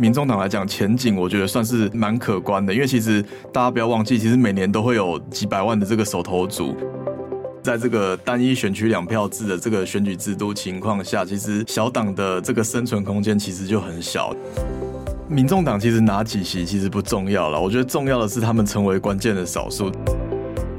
民众党来讲，前景我觉得算是蛮可观的，因为其实大家不要忘记，其实每年都会有几百万的这个手头族，在这个单一选区两票制的这个选举制度情况下，其实小党的这个生存空间其实就很小。民众党其实拿几席其实不重要了，我觉得重要的是他们成为关键的少数。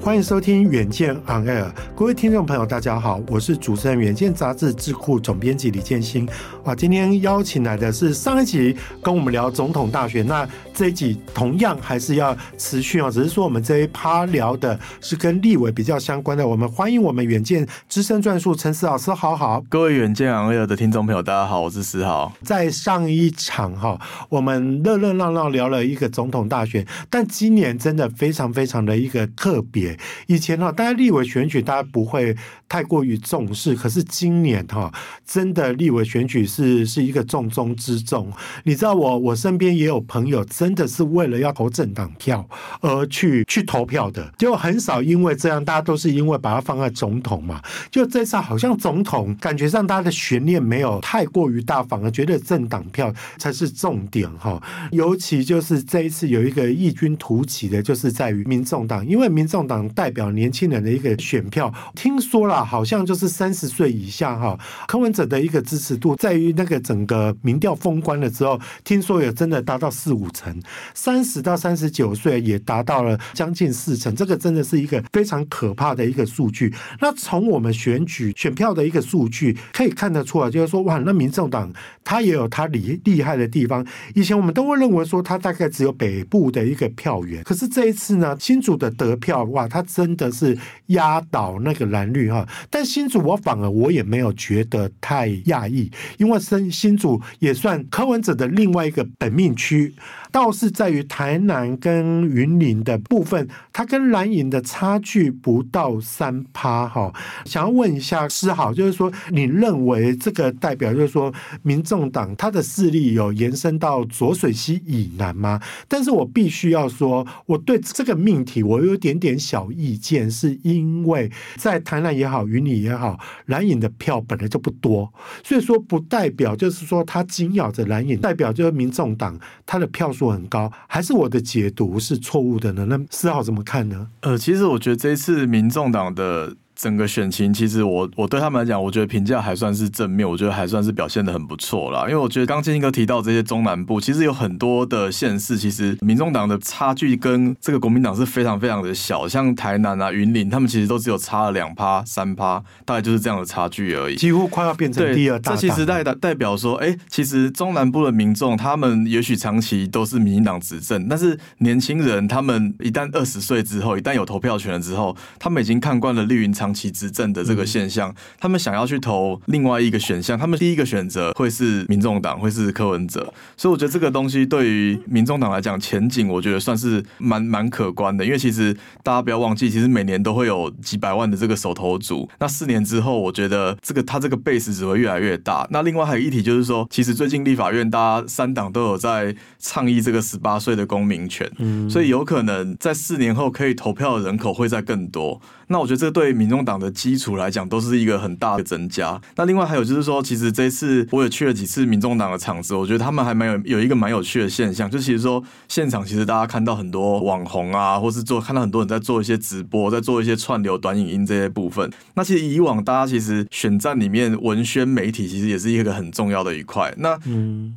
欢迎收听《远见 On Air》，各位听众朋友，大家好，我是主持人《远见》杂志智库总编辑李建新。哇，今天邀请来的是上一集跟我们聊总统大选，那这一集同样还是要持续哦，只是说我们这一趴聊的是跟立委比较相关的。我们欢迎我们《远见》资深撰述陈思豪，思豪好。各位《远见 On Air》的听众朋友，大家好，我是思豪。在上一场哈，我们热热闹闹聊了一个总统大选，但今年真的非常非常的一个特别。以前哈，大家立委选举大家不会太过于重视，可是今年哈，真的立委选举是是一个重中之重。你知道我我身边也有朋友，真的是为了要投政党票而去去投票的，就很少因为这样，大家都是因为把它放在总统嘛。就这次好像总统感觉上大家的悬念没有太过于大，反而觉得政党票才是重点哈。尤其就是这一次有一个异军突起的，就是在于民众党，因为民众党。代表年轻人的一个选票，听说了，好像就是三十岁以下哈，柯文哲的一个支持度，在于那个整个民调封关了之后，听说也真的达到四五成，三十到三十九岁也达到了将近四成，这个真的是一个非常可怕的一个数据。那从我们选举选票的一个数据可以看得出来，就是说哇，那民众党他也有他厉厉害的地方。以前我们都会认为说他大概只有北部的一个票源，可是这一次呢，新竹的得票哇，他真的是压倒那个蓝绿哈，但新主我反而我也没有觉得太讶异，因为新新主也算柯文哲的另外一个本命区。倒是在于台南跟云林的部分，它跟蓝营的差距不到三趴哈。想要问一下思豪，就是说你认为这个代表就是说民众党他的势力有延伸到浊水溪以南吗？但是我必须要说，我对这个命题我有点点小意见，是因为在台南也好，云林也好，蓝影的票本来就不多，所以说不代表就是说他紧咬着蓝影，代表就是民众党他的票数。很高，还是我的解读是错误的呢？那四号怎么看呢？呃，其实我觉得这一次民众党的。整个选情其实我我对他们来讲，我觉得评价还算是正面，我觉得还算是表现的很不错啦。因为我觉得刚建兴哥提到这些中南部，其实有很多的县市，其实民众党的差距跟这个国民党是非常非常的小，像台南啊、云林，他们其实都只有差了两趴、三趴，大概就是这样的差距而已，几乎快要变成第二大党。这其实代代表说，哎，其实中南部的民众，他们也许长期都是民进党执政，但是年轻人他们一旦二十岁之后，一旦有投票权了之后，他们已经看惯了绿营长。长期执政的这个现象，他们想要去投另外一个选项，他们第一个选择会是民众党，会是柯文哲，所以我觉得这个东西对于民众党来讲，前景我觉得算是蛮蛮可观的，因为其实大家不要忘记，其实每年都会有几百万的这个手头族，那四年之后，我觉得这个他这个 base 只会越来越大。那另外还有一题就是说，其实最近立法院大家三党都有在倡议这个十八岁的公民权，所以有可能在四年后可以投票的人口会再更多。那我觉得这对民众党的基础来讲都是一个很大的增加。那另外还有就是说，其实这次我也去了几次民众党的场子，我觉得他们还蛮有有一个蛮有趣的现象，就其实说现场其实大家看到很多网红啊，或是做看到很多人在做一些直播，在做一些串流短影音这些部分。那其实以往大家其实选战里面文宣媒体其实也是一个很重要的一块。那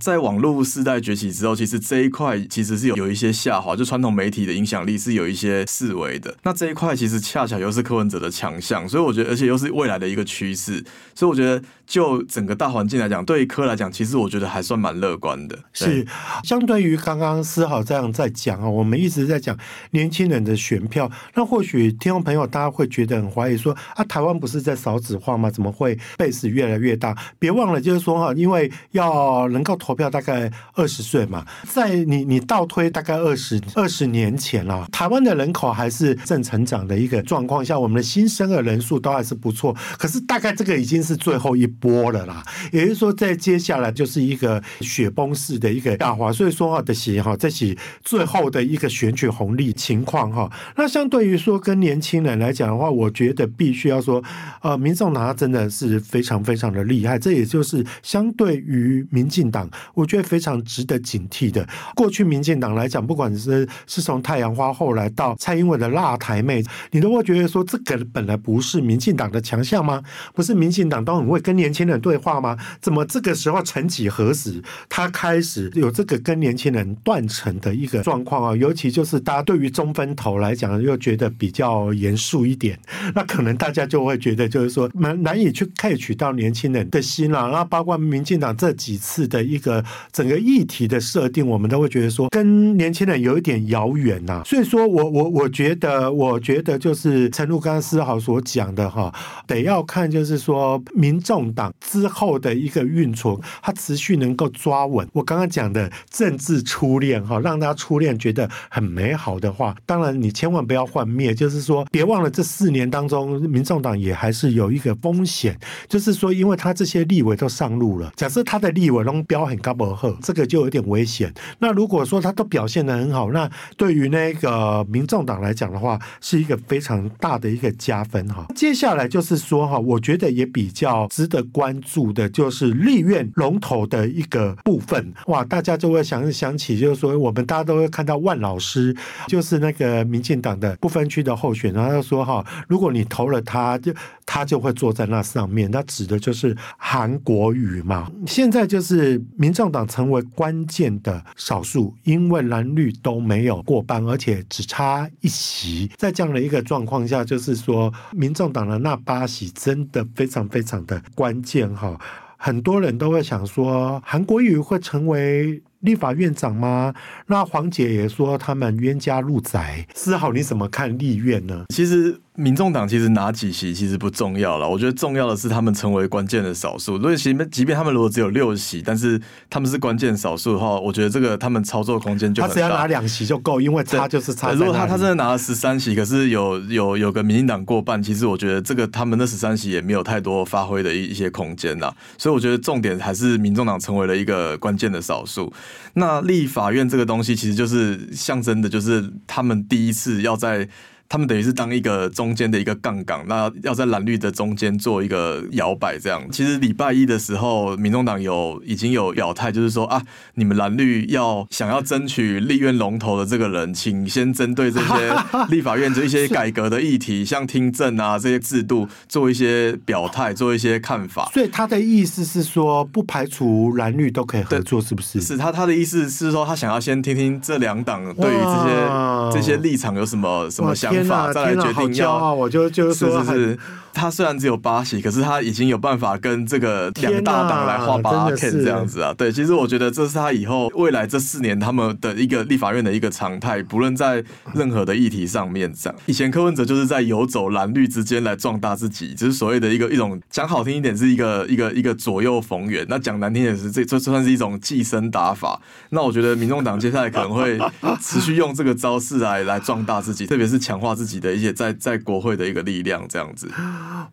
在网络时代崛起之后，其实这一块其实是有有一些下滑，就传统媒体的影响力是有一些式微的。那这一块其实恰巧又是。柯文哲的强项，所以我觉得，而且又是未来的一个趋势，所以我觉得，就整个大环境来讲，对于柯来讲，其实我觉得还算蛮乐观的。是相对于刚刚思豪这样在讲啊，我们一直在讲年轻人的选票，那或许听众朋友大家会觉得很怀疑说，说啊，台湾不是在少子化吗？怎么会 base 越来越大？别忘了，就是说哈，因为要能够投票，大概二十岁嘛，在你你倒推大概二十二十年前啊，台湾的人口还是正成长的一个状况下。我们的新生儿人数都还是不错。可是大概这个已经是最后一波了啦，也就是说，在接下来就是一个雪崩式的一个下滑。所以说哈，的是哈，这是最后的一个选举红利情况哈。那相对于说跟年轻人来讲的话，我觉得必须要说，呃，民众党真的是非常非常的厉害。这也就是相对于民进党，我觉得非常值得警惕的。过去民进党来讲，不管是是从太阳花后来到蔡英文的辣台妹，你都会觉得说，这个本来不是民进党的强项吗？不是民进党都很会跟年轻人对话吗？怎么这个时候曾几何时，他开始有这个跟年轻人断层的一个状况啊？尤其就是大家对于中分头来讲，又觉得比较严肃一点，那可能大家就会觉得就是说难难以去 catch 到年轻人的心了。那包括民进党这几次的一个整个议题的设定，我们都会觉得说跟年轻人有一点遥远呐。所以说我我我觉得，我觉得就是陈露刚刚思豪所我讲的哈，得要看就是说民众党之后的一个运作，它持续能够抓稳。我刚刚讲的政治初恋哈，让他初恋觉得很美好的话，当然你千万不要幻灭。就是说，别忘了这四年当中，民众党也还是有一个风险，就是说，因为他这些立委都上路了，假设他的立委都标很高不厚，这个就有点危险。那如果说他都表现得很好，那对于那个民众党来讲的话，是一个非常大的一个加分哈。接下来就是说哈，我觉得也比较值得关注的，就是立院龙头的一个部分哇，大家就会想想起，就是说我们大家都会看到万老师，就是那个民进党的不分区的候选人，他说哈，如果你投了他，就他就会坐在那上面，他指的就是韩国瑜嘛。现在就是民众党成为关键的少数，因为蓝绿都没有过半，而且只差一席，在这样的一个状况下，就是说民众党的那八席真的非常非常的关键哈。很多人都会想说，韩国瑜会成为立法院长吗？那黄姐也说他们冤家路窄。思豪，你怎么看立院呢？其实。民众党其实拿几席其实不重要了，我觉得重要的是他们成为关键的少数。所以，即便即便他们如果只有六席，但是他们是关键少数的话，我觉得这个他们操作空间就很大。他只要拿两席就够，因为差就是差。如果他他真的拿了十三席，可是有有有个民进党过半，其实我觉得这个他们那十三席也没有太多发挥的一一些空间呐。所以我觉得重点还是民众党成为了一个关键的少数。那立法院这个东西其实就是象征的，就是他们第一次要在。他们等于是当一个中间的一个杠杆，那要在蓝绿的中间做一个摇摆，这样。其实礼拜一的时候，民众党有已经有表态，就是说啊，你们蓝绿要想要争取立院龙头的这个人，请先针对这些 立法院这一些改革的议题，像听证啊这些制度，做一些表态，做一些看法。所以他的意思是说，不排除蓝绿都可以合作，是不是？是他他的意思是说，他想要先听听这两党对于这些这些立场有什么什么想法。法再来决定要，我就就是说，是是他虽然只有八席，可是他已经有办法跟这个两大党来画八 K 这样子啊。对，其实我觉得这是他以后未来这四年他们的一个立法院的一个常态，不论在任何的议题上面这样。以前柯文哲就是在游走蓝绿之间来壮大自己，就是所谓的一个一种讲好听一点是一个一个一个左右逢源，那讲难听点是这这算是一种寄生打法。那我觉得民众党接下来可能会持续用这个招式来来壮大自己，特别是强化自己的一些在在国会的一个力量，这样子。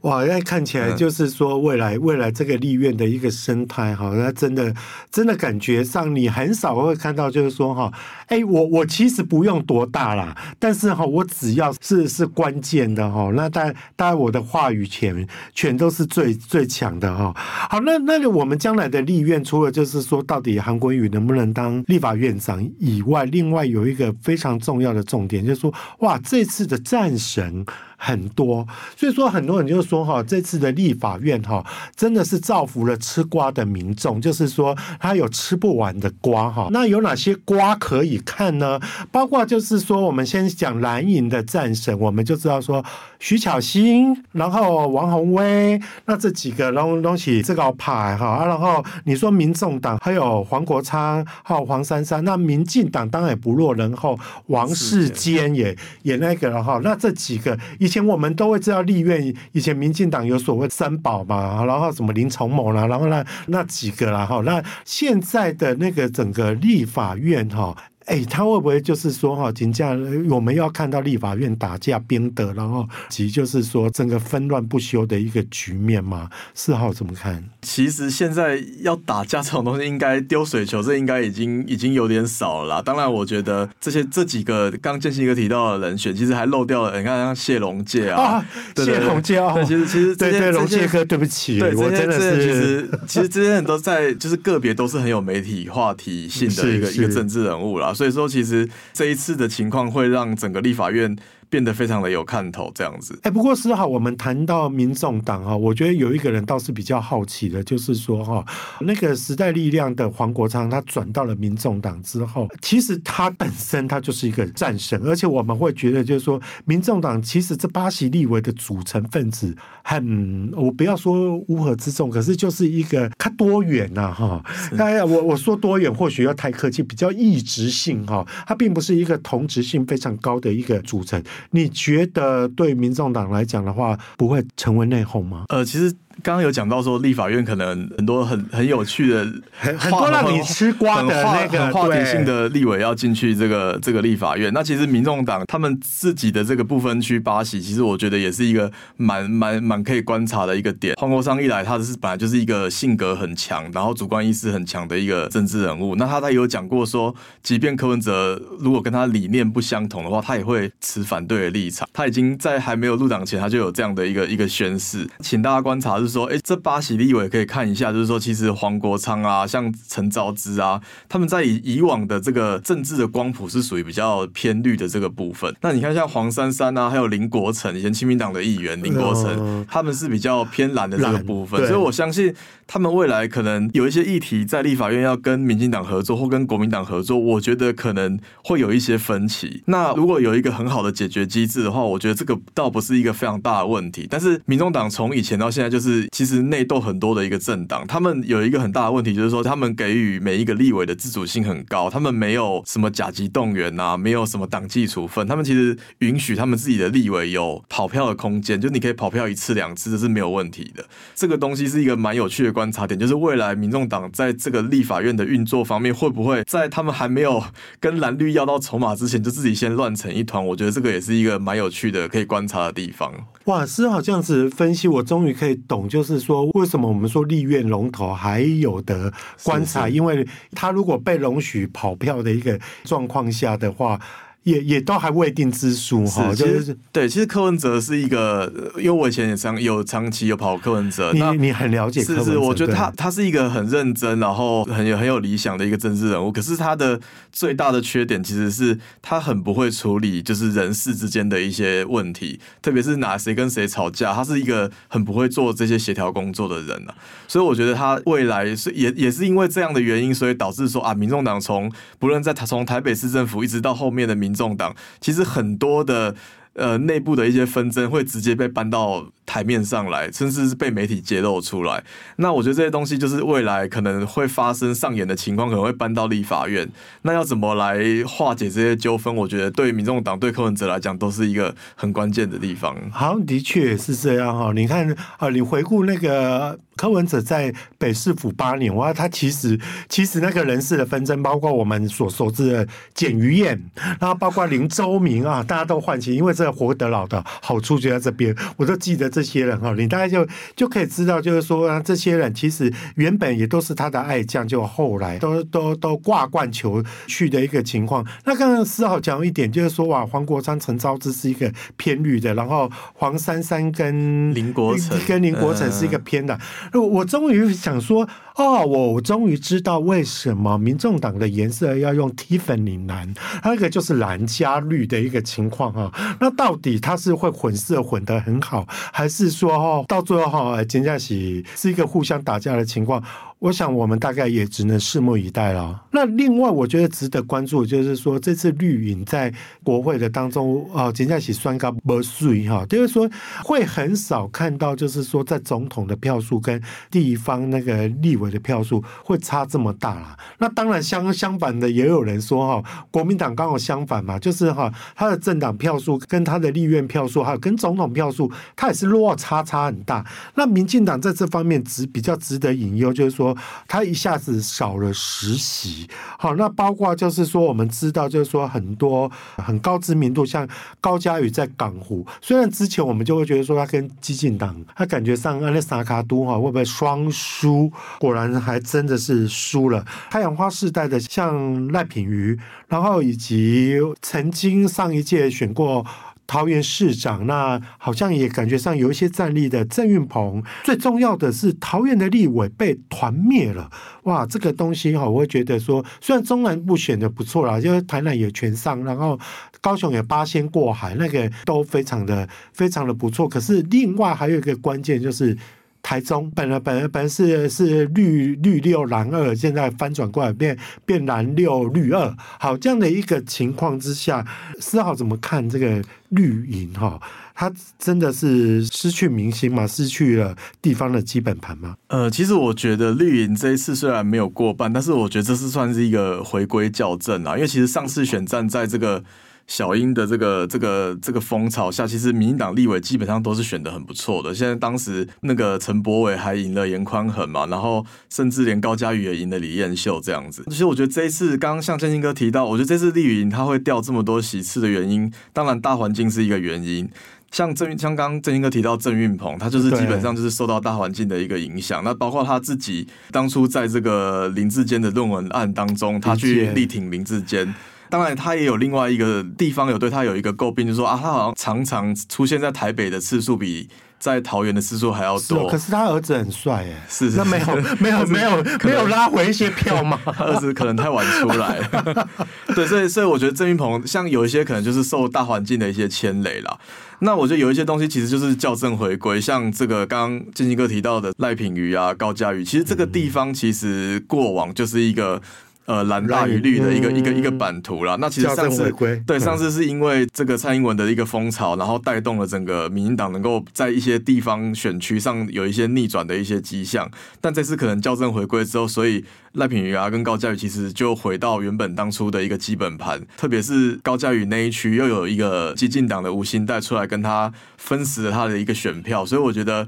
哇，那看起来就是说，未来未来这个立院的一个生态哈，那真的真的感觉上，你很少会看到，就是说哈，哎，我我其实不用多大啦，但是哈，我只要是是关键的哈，那当然当然我的话语权全都是最最强的哈。好，那那个我们将来的立院，除了就是说到底韩国瑜能不能当立法院长以外，另外有一个非常重要的重点，就是说，哇，这次的战神。很多，所以说很多人就说哈，这次的立法院哈，真的是造福了吃瓜的民众，就是说他有吃不完的瓜哈。那有哪些瓜可以看呢？包括就是说，我们先讲蓝营的战神，我们就知道说徐巧芯，然后王宏威，那这几个东东西这个牌哈，然后你说民众党还有黄国昌，还有黄珊珊，那民进党当然也不落人后，王世坚也也那个了哈，那这几个一。以前我们都会知道立院，以前民进党有所谓三宝嘛，然后什么林崇谋啦，然后那那几个啦哈，那现在的那个整个立法院哈，哎，他会不会就是说哈，紧接着我们要看到立法院打架兵德，然后其实就是说整个纷乱不休的一个局面嘛？四号怎么看？其实现在要打架这种东西，应该丢水球，这应该已经已经有点少了啦。当然，我觉得这些这几个刚建新哥提到的人选，其实还漏掉了。你看像谢龙介啊，啊对对对谢龙介啊，其实其实对对龙介哥，对不起，对我真的是其实其实这些人都在，就是个别都是很有媒体话题性的一个一个政治人物啦。所以说，其实这一次的情况会让整个立法院。变得非常的有看头，这样子。哎，不过是哈，我们谈到民众党哈，我觉得有一个人倒是比较好奇的，就是说哈，那个时代力量的黄国昌，他转到了民众党之后，其实他本身他就是一个战神，而且我们会觉得，就是说，民众党其实这八席立委的组成分子很，我不要说乌合之众，可是就是一个他多元呐哈。哎呀，我我说多元或许要太客气，比较异质性哈，它并不是一个同质性非常高的一个组成。你觉得对民众党来讲的话，不会成为内讧吗？呃，其实。刚刚有讲到说，立法院可能很多很很有趣的、很很多让你吃瓜的那个话题性的立委要进去这个这个立法院。那其实民众党他们自己的这个不分区八席，其实我觉得也是一个蛮蛮蛮可以观察的一个点。黄国昌一来，他是本来就是一个性格很强，然后主观意识很强的一个政治人物。那他他有讲过说，即便柯文哲如果跟他理念不相同的话，他也会持反对的立场。他已经在还没有入党前，他就有这样的一个一个宣誓，请大家观察。就是说，哎，这八席立委可以看一下，就是说，其实黄国昌啊，像陈昭之啊，他们在以以往的这个政治的光谱是属于比较偏绿的这个部分。那你看，像黄珊珊啊，还有林国成，以前亲民党的议员林国成，他们是比较偏蓝的这个部分。所以我相信，他们未来可能有一些议题在立法院要跟民进党合作或跟国民党合作，我觉得可能会有一些分歧。那如果有一个很好的解决机制的话，我觉得这个倒不是一个非常大的问题。但是民众党从以前到现在就是。其实内斗很多的一个政党，他们有一个很大的问题，就是说他们给予每一个立委的自主性很高，他们没有什么甲级动员呐，没有什么党纪处分，他们其实允许他们自己的立委有跑票的空间，就你可以跑票一次两次，这是没有问题的。这个东西是一个蛮有趣的关察点，就是未来民众党在这个立法院的运作方面，会不会在他们还没有跟蓝绿要到筹码之前，就自己先乱成一团？我觉得这个也是一个蛮有趣的可以观察的地方。哇，是好这样子分析，我终于可以懂。就是说，为什么我们说立院龙头还有的观察？因为他如果被容许跑票的一个状况下的话。也也都还未定之数哈，就是对，其实柯文哲是一个，因为我以前也长有长期有跑柯文哲，你你很了解柯文哲，是是，我觉得他他是一个很认真，然后很有很有理想的一个政治人物。可是他的最大的缺点其实是他很不会处理，就是人事之间的一些问题，特别是哪谁跟谁吵架，他是一个很不会做这些协调工作的人啊。所以我觉得他未来是也也是因为这样的原因，所以导致说啊，民众党从不论在台从台北市政府一直到后面的民。民众党其实很多的呃内部的一些纷争会直接被搬到台面上来，甚至是被媒体揭露出来。那我觉得这些东西就是未来可能会发生上演的情况，可能会搬到立法院。那要怎么来化解这些纠纷？我觉得对于民众党、对柯文哲来讲，都是一个很关键的地方。好，的确是这样哈。你看啊，你回顾那个。柯文哲在北市府八年，哇，他其实其实那个人事的纷争，包括我们所熟知的简于晏，然后包括林周明啊，大家都唤起，因为这个活得老的好处就在这边，我都记得这些人哈，你大概就就可以知道，就是说啊，这些人其实原本也都是他的爱将，就后来都都都挂冠球去的一个情况。那刚刚四号讲一点，就是说哇，黄国昌、陈昭之是一个偏绿的，然后黄珊珊跟林国成跟林国成是一个偏的。我终于想说，哦，我终于知道为什么民众党的颜色要用 Tiffany 蓝，那个就是蓝加绿的一个情况啊。那到底它是会混色混得很好，还是说哦，到最后哈，金家喜是一个互相打架的情况？我想我们大概也只能拭目以待了。那另外，我觉得值得关注，就是说这次绿营在国会的当中啊，真的是算个没水哈，就是说会很少看到，就是说在总统的票数跟地方那个立委的票数会差这么大啦。那当然相相反的，也有人说哈，国民党刚好相反嘛，就是哈，他的政党票数跟他的立院票数，还有跟总统票数，他也是落差差很大。那民进党在这方面值比较值得隐忧，就是说他一下子少了十席。好，那包括就是说我们知道，就是说很多很高知名度，像高嘉宇在港湖，虽然之前我们就会觉得说他跟激进党，他感觉上安那萨卡都哈会不会双输？果然还真的是输了。太阳花世代的像赖品妤，然后以及曾经上一届选过。桃园市长，那好像也感觉上有一些战力的郑运鹏。最重要的是，桃园的立委被团灭了。哇，这个东西哈，我会觉得说，虽然中南部选的不错啦，因为台南也全上，然后高雄也八仙过海，那个都非常的非常的不错。可是另外还有一个关键就是。台中本来本来本来是是绿绿六蓝二，现在翻转过来变变蓝六绿二。好，这样的一个情况之下，思豪怎么看这个绿营哈？他真的是失去民心吗？失去了地方的基本盘吗？呃，其实我觉得绿营这一次虽然没有过半，但是我觉得这是算是一个回归校正啊，因为其实上次选战在这个。小英的这个这个这个风潮下，其实民进党立委基本上都是选的很不错的。现在当时那个陈柏伟还赢了严宽恒嘛，然后甚至连高嘉瑜也赢了李彦秀这样子。其实我觉得这一次，刚刚像建兴哥提到，我觉得这次立营他会掉这么多席次的原因，当然大环境是一个原因。像郑像刚刚建兴哥提到郑运鹏，他就是基本上就是受到大环境的一个影响。那包括他自己当初在这个林志坚的论文案当中，他去力挺林志坚。当然，他也有另外一个地方有对他有一个诟病，就是说啊，他好像常常出现在台北的次数比在桃园的次数还要多。可是他儿子很帅哎，是，是，那没有没有没有没有拉回一些票吗？他儿子可能太晚出来了。对，所以所以我觉得郑云鹏像有一些可能就是受大环境的一些牵累了。那我觉得有一些东西其实就是校正回归，像这个刚刚建兴哥提到的赖品妤啊、高嘉瑜，其实这个地方其实过往就是一个。呃，蓝大于绿的一个、嗯、一个一个版图啦。那其实上次对上次是因为这个蔡英文的一个风潮，然后带动了整个民进党能够在一些地方选区上有一些逆转的一些迹象。但这次可能校正回归之后，所以赖品妤啊跟高嘉瑜其实就回到原本当初的一个基本盘。特别是高嘉瑜那一区又有一个激进党的吴兴带出来跟他分食了他的一个选票，所以我觉得。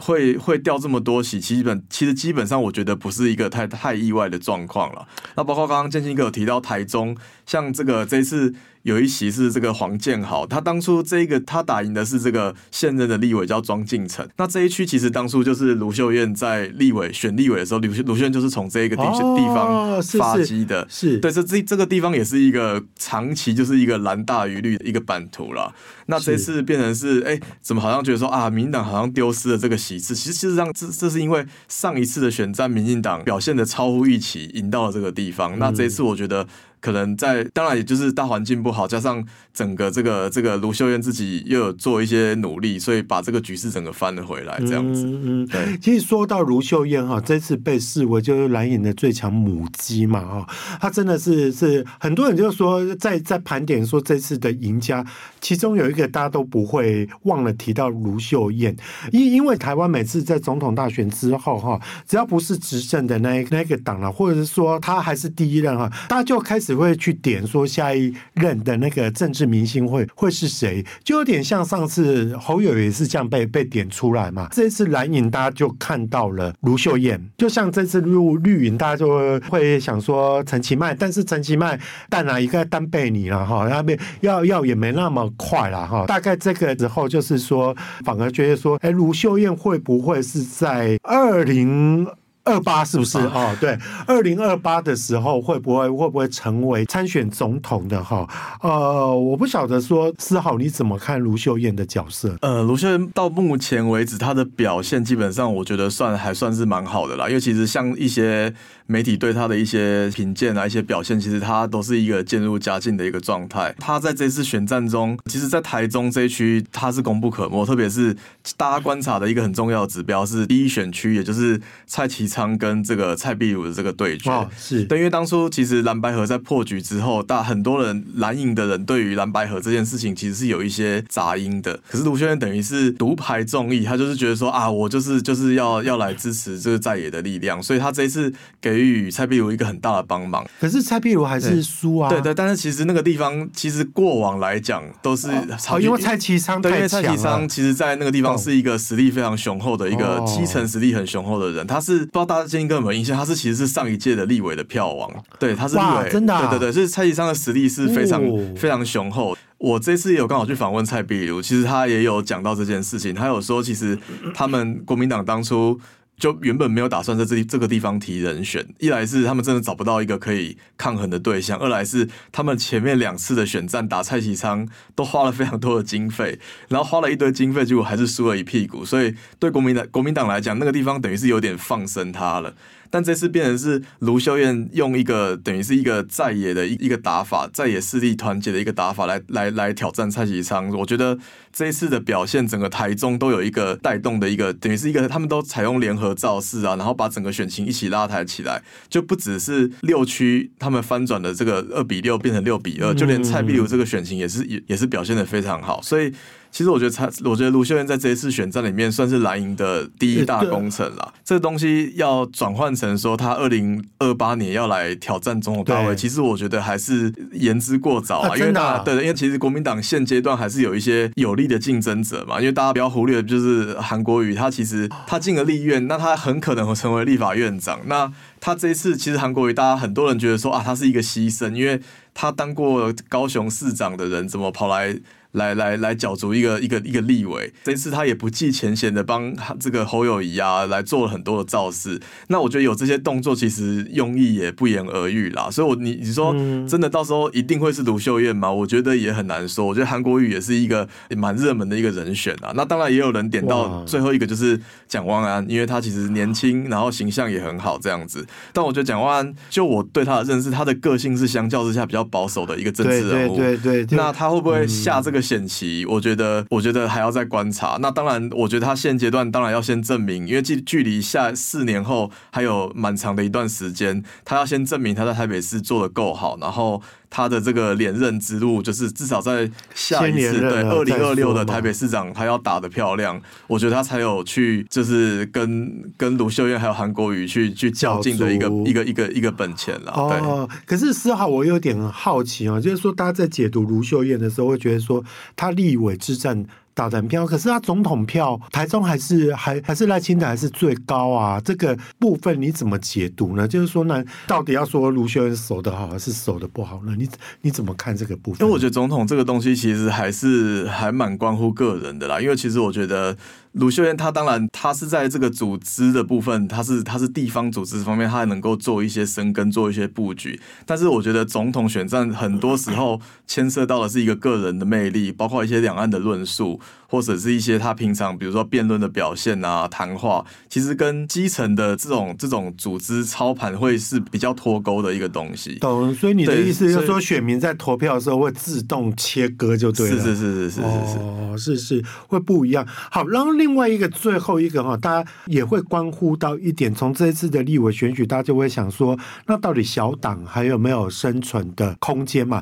会会掉这么多席，基本其实基本上我觉得不是一个太太意外的状况了。那包括刚刚建兴哥有提到台中，像这个这次。有一席是这个黄建豪，他当初这个他打赢的是这个现任的立委叫庄敬诚。那这一区其实当初就是卢秀燕在立委选立委的时候，卢卢秀燕就是从这一个地地方发迹的，是对这这这个地方也是一个长期就是一个蓝大于绿的一个版图了。那这次变成是哎，怎么好像觉得说啊，民进党好像丢失了这个席次？其实事实上这这是因为上一次的选战，民进党表现的超乎预期，赢到了这个地方。那这一次我觉得。可能在，当然也就是大环境不好，加上整个这个这个卢秀燕自己又有做一些努力，所以把这个局势整个翻了回来，这样子。嗯嗯，对。其实说到卢秀燕哈，这次被视为就是蓝营的最强母鸡嘛哈，她真的是是很多人就说在在盘点说这次的赢家，其中有一个大家都不会忘了提到卢秀燕，因因为台湾每次在总统大选之后哈，只要不是执政的那那个党了，或者是说他还是第一任哈，大家就开始。会去点说下一任的那个政治明星会会是谁，就有点像上次侯友也是这样被被点出来嘛。这次蓝营大家就看到了卢秀燕，就像这次绿绿营大家就会想说陈其迈，但是陈其迈但哪一个单背你了哈，那边要要也没那么快了哈。大概这个时候就是说，反而觉得说，哎，卢秀燕会不会是在二零？二八是不是？哦，对，二零二八的时候会不会会不会成为参选总统的哈？呃，我不晓得说思豪你怎么看卢秀燕的角色？呃，卢秀燕到目前为止她的表现基本上我觉得算还算是蛮好的啦，因为其实像一些媒体对她的一些评鉴啊、一些表现，其实她都是一个渐入佳境的一个状态。她在这次选战中，其实，在台中这一区她是功不可没，特别是大家观察的一个很重要的指标是第一选区，也就是蔡其昌跟这个蔡壁如的这个对决。哦，是对，因为当初其实蓝白河在破局之后，大很多人蓝营的人对于蓝白河这件事情其实是有一些杂音的。可是卢秀燕等于是独排众议，他就是觉得说啊，我就是就是要要来支持这个在野的力量，所以他这一次给予蔡壁如一个很大的帮忙。可是蔡壁如还是输啊。对对，但是其实那个地方其实过往来讲都是好，因为蔡其昌。对，因为蔡其昌其实在那个地方是一个实力非常雄厚的一个基层实力很雄厚的人，他是道大家最近有没有印象，他是其实是上一届的立委的票王，对，他是立委，真的，对对对，就是蔡其昌的实力是非常非常雄厚。我这次也有刚好去访问蔡壁如，其实他也有讲到这件事情，他有说其实他们国民党当初。就原本没有打算在这这个地方提人选，一来是他们真的找不到一个可以抗衡的对象，二来是他们前面两次的选战打蔡其昌都花了非常多的经费，然后花了一堆经费，结果还是输了一屁股，所以对国民党国民党来讲，那个地方等于是有点放生他了。但这次变成是卢秀燕用一个等于是一个在野的一一个打法，在野势力团结的一个打法来来来挑战蔡其昌。我觉得这一次的表现，整个台中都有一个带动的一个，等于是一个他们都采用联合造势啊，然后把整个选情一起拉抬起来，就不只是六区他们翻转的这个二比六变成六比二，就连蔡壁如这个选情也是也也是表现的非常好，所以。其实我觉得，他我觉得卢秀燕在这一次选战里面算是蓝营的第一大功臣了。这个东西要转换成说，他二零二八年要来挑战总统大位，其实我觉得还是言之过早啊。因为大家对，因为其实国民党现阶段还是有一些有力的竞争者嘛。因为大家不要忽略，就是韩国瑜，他其实他进了立院，那他很可能会成为立法院长。那他这一次，其实韩国瑜，大家很多人觉得说啊，他是一个牺牲，因为他当过高雄市长的人，怎么跑来？来来来，角逐一个一个一个立委，这次他也不计前嫌的帮这个侯友谊啊来做了很多的造势。那我觉得有这些动作，其实用意也不言而喻啦。所以我，我你你说真的到时候一定会是卢秀燕吗？我觉得也很难说。我觉得韩国瑜也是一个蛮热门的一个人选啊。那当然也有人点到最后一个就是蒋万安，因为他其实年轻，然后形象也很好这样子。但我觉得蒋万安，就我对他的认识，他的个性是相较之下比较保守的一个政治人物。对对对对。那他会不会下这个？险棋，我觉得，我觉得还要再观察。那当然，我觉得他现阶段当然要先证明，因为距距离下四年后还有蛮长的一段时间，他要先证明他在台北市做的够好，然后。他的这个连任之路，就是至少在下一次对二零二六的台北市长，他要打得漂亮，我觉得他才有去就是跟跟卢秀燕还有韩国瑜去去较劲的一个一个一个一个本钱了。哦，可是思豪，我有点好奇啊，就是说大家在解读卢秀燕的时候，会觉得说他立委之战。打人票，可是他总统票，台中还是还还是赖清德还是最高啊？这个部分你怎么解读呢？就是说呢，到底要说卢秀恩守得好还是守得不好呢？你你怎么看这个部分？因为我觉得总统这个东西其实还是还蛮关乎个人的啦。因为其实我觉得。鲁秀燕，她当然，她是在这个组织的部分，她是她是地方组织方面，她还能够做一些深耕，做一些布局。但是，我觉得总统选战很多时候牵涉到的是一个个人的魅力，包括一些两岸的论述，或者是一些他平常比如说辩论的表现啊、谈话，其实跟基层的这种这种组织操盘会是比较脱钩的一个东西。懂，所以你的意思就是说，选民在投票的时候会自动切割，就对了。是是是是是是是，哦，是是会不一样。好，然后另外一个最后一个哈，大家也会关乎到一点，从这一次的立委选举，大家就会想说，那到底小党还有没有生存的空间嘛？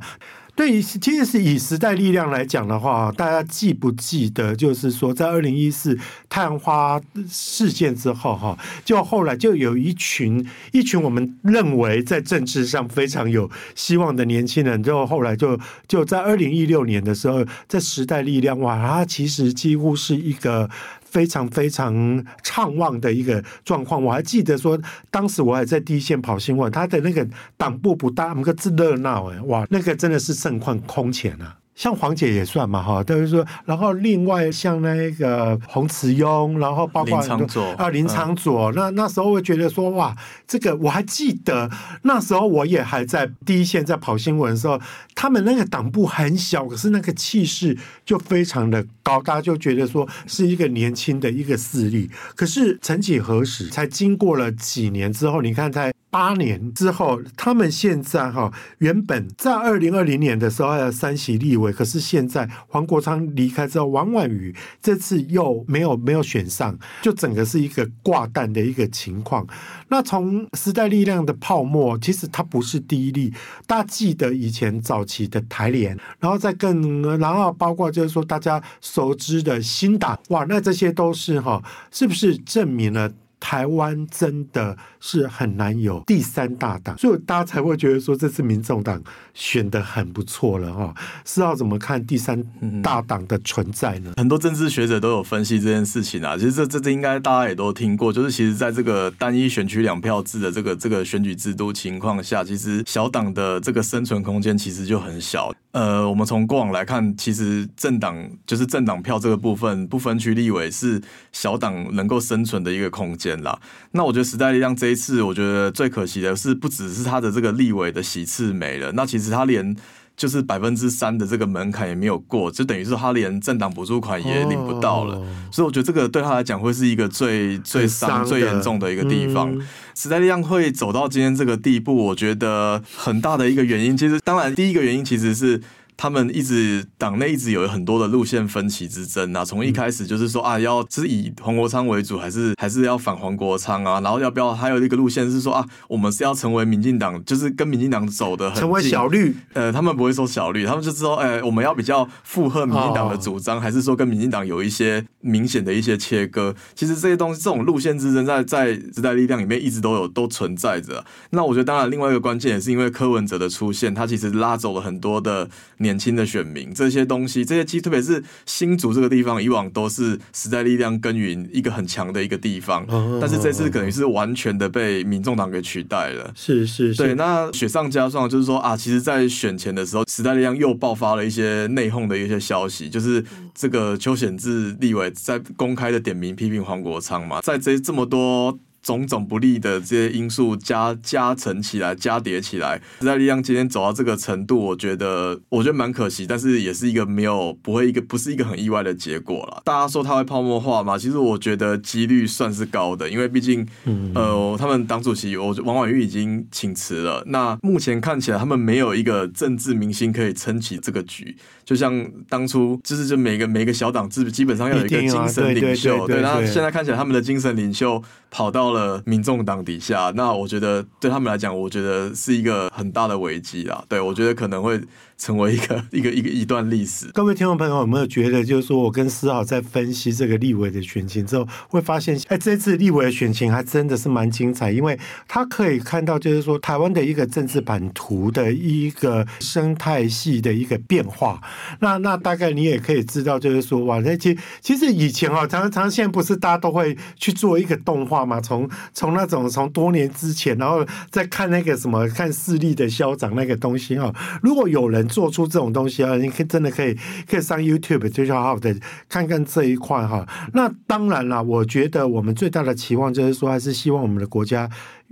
对于其实是以时代力量来讲的话，大家记不记得，就是说在二零一四太阳花事件之后，哈，就后来就有一群一群我们认为在政治上非常有希望的年轻人，就后来就就在二零一六年的时候，在时代力量哇，它其实几乎是一个。非常非常畅旺的一个状况，我还记得说，当时我还在第一线跑新闻，他的那个党部不大，那个字热闹哎，哇，那个真的是盛况空前啊。像黄姐也算嘛哈，等于说，然后另外像那个洪慈庸，然后包括林昶佐啊林长佐，那那时候会觉得说哇，这个我还记得那时候我也还在第一线在跑新闻的时候，他们那个党部很小，可是那个气势就非常的高，大家就觉得说是一个年轻的一个势力。可是曾几何时，才经过了几年之后，你看在。八年之后，他们现在哈，原本在二零二零年的时候还有三席立委，可是现在黄国昌离开之后，王婉瑜这次又没有没有选上，就整个是一个挂蛋的一个情况。那从时代力量的泡沫，其实它不是第一例，大家记得以前早期的台联，然后再更，然后包括就是说大家熟知的新党，哇，那这些都是哈，是不是证明了？台湾真的是很难有第三大党，所以大家才会觉得说这次民众党选得很不错了哈。是要怎么看第三大党的存在呢？很多政治学者都有分析这件事情啊。其实这这这应该大家也都听过，就是其实在这个单一选区两票制的这个这个选举制度情况下，其实小党的这个生存空间其实就很小。呃，我们从过往来看，其实政党就是政党票这个部分，不分区立委是小党能够生存的一个空间啦。那我觉得时代力量这一次，我觉得最可惜的是，不只是他的这个立委的席次没了，那其实他连。就是百分之三的这个门槛也没有过，就等于是他连政党补助款也领不到了，哦、所以我觉得这个对他来讲会是一个最最伤、最严重的一个地方。嗯、时代力量会走到今天这个地步，我觉得很大的一个原因，其实当然第一个原因其实是。他们一直党内一直有很多的路线分歧之争啊，从一开始就是说啊，要是以黄国昌为主，还是还是要反黄国昌啊？然后要不要还有一个路线是说啊，我们是要成为民进党，就是跟民进党走的很，成为小绿。呃，他们不会说小绿，他们就是说，哎、欸，我们要比较附和民进党的主张，还是说跟民进党有一些明显的一些切割？其实这些东西，这种路线之争在在时代力量里面一直都有都存在着。那我觉得，当然另外一个关键也是因为柯文哲的出现，他其实拉走了很多的。年轻的选民，这些东西，这些其实特别是新竹这个地方，以往都是时代力量耕耘一个很强的一个地方，但是这次可能是完全的被民众党给取代了。是是是，对。那雪上加霜，就是说啊，其实，在选前的时候，时代力量又爆发了一些内讧的一些消息，就是这个邱显志立委在公开的点名批评黄国昌嘛，在这这么多。种种不利的这些因素加加成起来，加叠起来，时代力量今天走到这个程度，我觉得我觉得蛮可惜，但是也是一个没有不会一个不是一个很意外的结果了。大家说他会泡沫化嘛？其实我觉得几率算是高的，因为毕竟呃，他们党主席我王婉玉已经请辞了，那目前看起来他们没有一个政治明星可以撑起这个局，就像当初就是就每个每个小党基基本上要有一个精神领袖，对，那现在看起来他们的精神领袖跑到了民众党底下，那我觉得对他们来讲，我觉得是一个很大的危机啊。对，我觉得可能会。成为一个 一个一个一段历史。各位听众朋友有没有觉得，就是说我跟思豪在分析这个立委的选情之后，会发现，哎，这次立委的选情还真的是蛮精彩，因为他可以看到，就是说台湾的一个政治版图的一个生态系的一个变化。那那大概你也可以知道，就是说哇，那其其实以前啊，常常现在不是大家都会去做一个动画嘛？从从那种从多年之前，然后再看那个什么看势力的消长那个东西啊，如果有人。做出这种东西啊，你可以真的可以可以上 YouTube，就好好的看看这一块哈。那当然了，我觉得我们最大的期望就是说，还是希望我们的国家。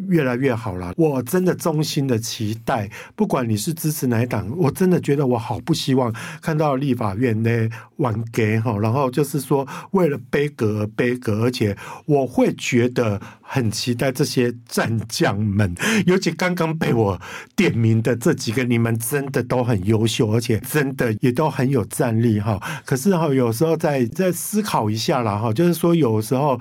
越来越好了，我真的衷心的期待，不管你是支持哪一党，我真的觉得我好不希望看到立法院呢玩 gay 哈，然后就是说为了杯葛而杯葛，而且我会觉得很期待这些战将们，尤其刚刚被我点名的这几个，你们真的都很优秀，而且真的也都很有战力哈。可是哈，有时候再再思考一下啦哈，就是说有时候。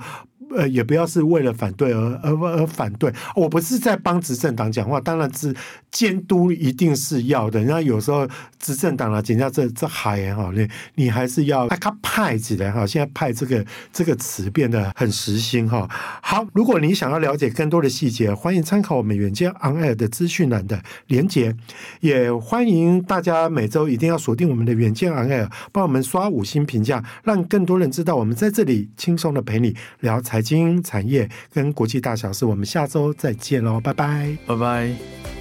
呃，也不要是为了反对而而而反对。我不是在帮执政党讲话，当然是监督一定是要的。那有时候执政党啊，人家这这海也好，你你还是要他派起来哈。现在派这个这个词变得很实心哈。好，如果你想要了解更多的细节，欢迎参考我们远见 On Air 的资讯栏的连接，也欢迎大家每周一定要锁定我们的远见 On Air，帮我们刷五星评价，让更多人知道我们在这里轻松的陪你聊财财经产业跟国际大小事，我们下周再见喽，拜拜，拜拜。